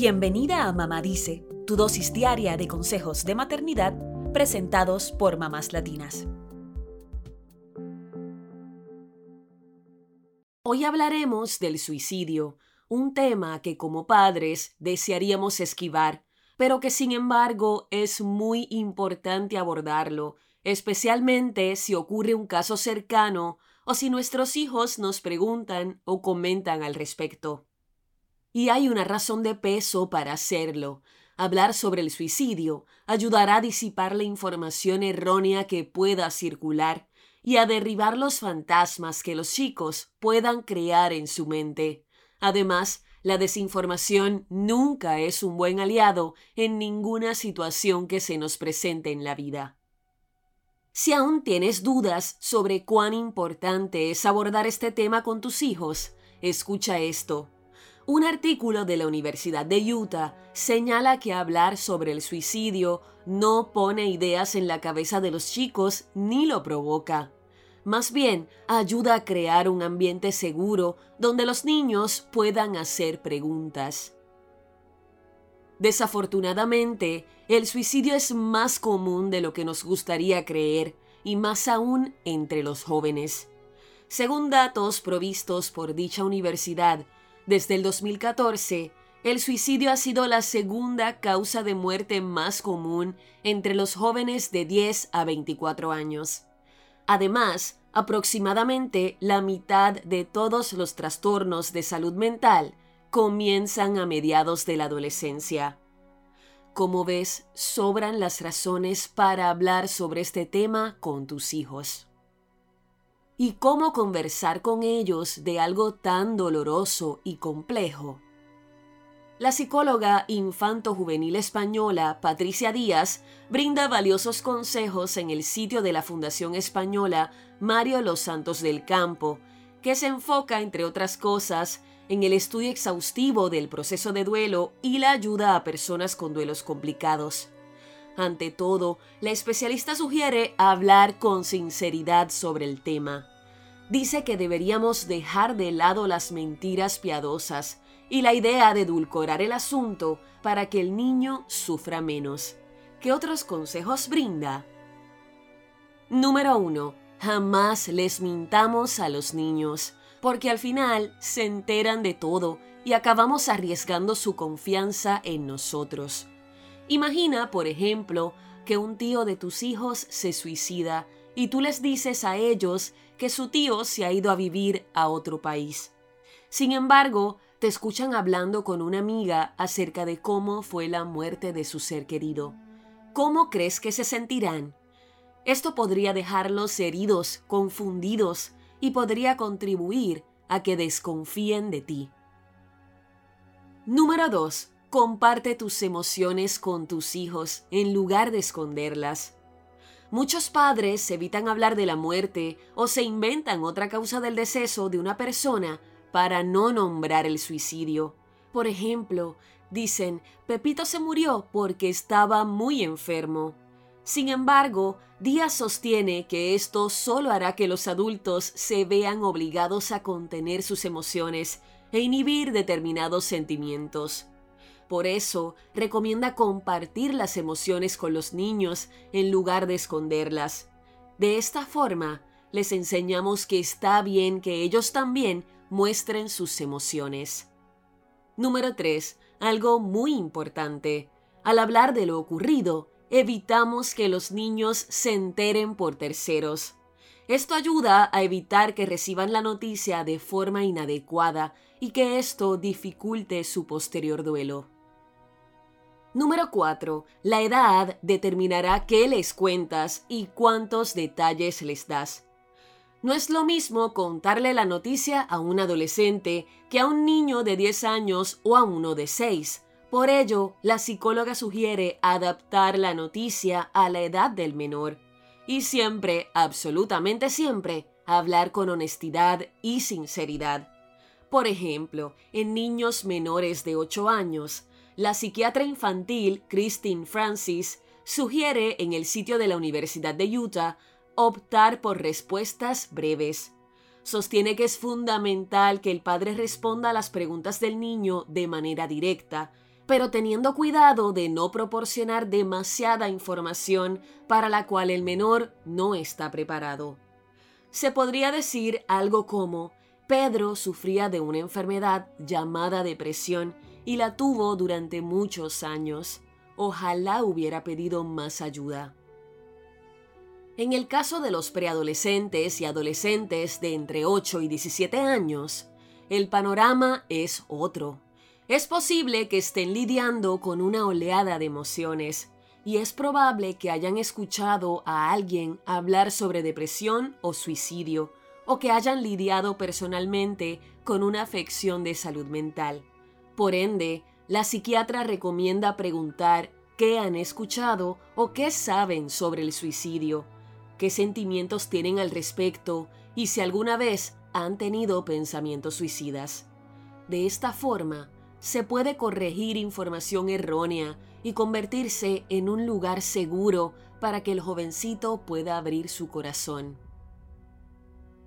Bienvenida a Mamá Dice, tu dosis diaria de consejos de maternidad presentados por mamás latinas. Hoy hablaremos del suicidio, un tema que como padres desearíamos esquivar, pero que sin embargo es muy importante abordarlo, especialmente si ocurre un caso cercano o si nuestros hijos nos preguntan o comentan al respecto. Y hay una razón de peso para hacerlo. Hablar sobre el suicidio ayudará a disipar la información errónea que pueda circular y a derribar los fantasmas que los chicos puedan crear en su mente. Además, la desinformación nunca es un buen aliado en ninguna situación que se nos presente en la vida. Si aún tienes dudas sobre cuán importante es abordar este tema con tus hijos, escucha esto. Un artículo de la Universidad de Utah señala que hablar sobre el suicidio no pone ideas en la cabeza de los chicos ni lo provoca. Más bien, ayuda a crear un ambiente seguro donde los niños puedan hacer preguntas. Desafortunadamente, el suicidio es más común de lo que nos gustaría creer, y más aún entre los jóvenes. Según datos provistos por dicha universidad, desde el 2014, el suicidio ha sido la segunda causa de muerte más común entre los jóvenes de 10 a 24 años. Además, aproximadamente la mitad de todos los trastornos de salud mental comienzan a mediados de la adolescencia. Como ves, sobran las razones para hablar sobre este tema con tus hijos y cómo conversar con ellos de algo tan doloroso y complejo. La psicóloga infanto-juvenil española Patricia Díaz brinda valiosos consejos en el sitio de la Fundación Española Mario Los Santos del Campo, que se enfoca, entre otras cosas, en el estudio exhaustivo del proceso de duelo y la ayuda a personas con duelos complicados. Ante todo, la especialista sugiere hablar con sinceridad sobre el tema. Dice que deberíamos dejar de lado las mentiras piadosas y la idea de edulcorar el asunto para que el niño sufra menos. ¿Qué otros consejos brinda? Número 1. Jamás les mintamos a los niños, porque al final se enteran de todo y acabamos arriesgando su confianza en nosotros. Imagina, por ejemplo, que un tío de tus hijos se suicida y tú les dices a ellos que su tío se ha ido a vivir a otro país. Sin embargo, te escuchan hablando con una amiga acerca de cómo fue la muerte de su ser querido. ¿Cómo crees que se sentirán? Esto podría dejarlos heridos, confundidos y podría contribuir a que desconfíen de ti. Número 2. Comparte tus emociones con tus hijos en lugar de esconderlas. Muchos padres evitan hablar de la muerte o se inventan otra causa del deceso de una persona para no nombrar el suicidio. Por ejemplo, dicen, Pepito se murió porque estaba muy enfermo. Sin embargo, Díaz sostiene que esto solo hará que los adultos se vean obligados a contener sus emociones e inhibir determinados sentimientos. Por eso, recomienda compartir las emociones con los niños en lugar de esconderlas. De esta forma, les enseñamos que está bien que ellos también muestren sus emociones. Número 3. Algo muy importante. Al hablar de lo ocurrido, evitamos que los niños se enteren por terceros. Esto ayuda a evitar que reciban la noticia de forma inadecuada y que esto dificulte su posterior duelo. Número 4. La edad determinará qué les cuentas y cuántos detalles les das. No es lo mismo contarle la noticia a un adolescente que a un niño de 10 años o a uno de 6. Por ello, la psicóloga sugiere adaptar la noticia a la edad del menor. Y siempre, absolutamente siempre, hablar con honestidad y sinceridad. Por ejemplo, en niños menores de 8 años, la psiquiatra infantil Christine Francis sugiere en el sitio de la Universidad de Utah optar por respuestas breves. Sostiene que es fundamental que el padre responda a las preguntas del niño de manera directa, pero teniendo cuidado de no proporcionar demasiada información para la cual el menor no está preparado. Se podría decir algo como, Pedro sufría de una enfermedad llamada depresión y la tuvo durante muchos años. Ojalá hubiera pedido más ayuda. En el caso de los preadolescentes y adolescentes de entre 8 y 17 años, el panorama es otro. Es posible que estén lidiando con una oleada de emociones y es probable que hayan escuchado a alguien hablar sobre depresión o suicidio o que hayan lidiado personalmente con una afección de salud mental. Por ende, la psiquiatra recomienda preguntar qué han escuchado o qué saben sobre el suicidio qué sentimientos tienen al respecto y si alguna vez han tenido pensamientos suicidas. De esta forma, se puede corregir información errónea y convertirse en un lugar seguro para que el jovencito pueda abrir su corazón.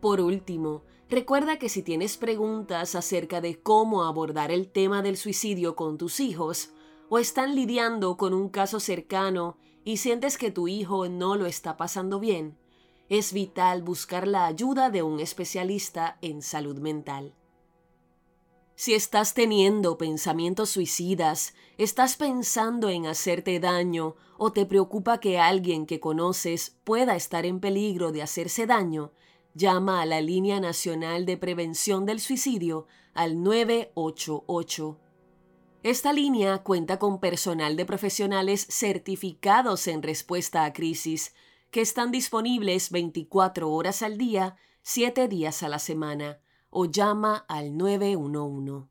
Por último, recuerda que si tienes preguntas acerca de cómo abordar el tema del suicidio con tus hijos, o están lidiando con un caso cercano y sientes que tu hijo no lo está pasando bien, es vital buscar la ayuda de un especialista en salud mental. Si estás teniendo pensamientos suicidas, estás pensando en hacerte daño o te preocupa que alguien que conoces pueda estar en peligro de hacerse daño, llama a la Línea Nacional de Prevención del Suicidio al 988 esta línea cuenta con personal de profesionales certificados en respuesta a crisis, que están disponibles 24 horas al día, 7 días a la semana, o llama al 911.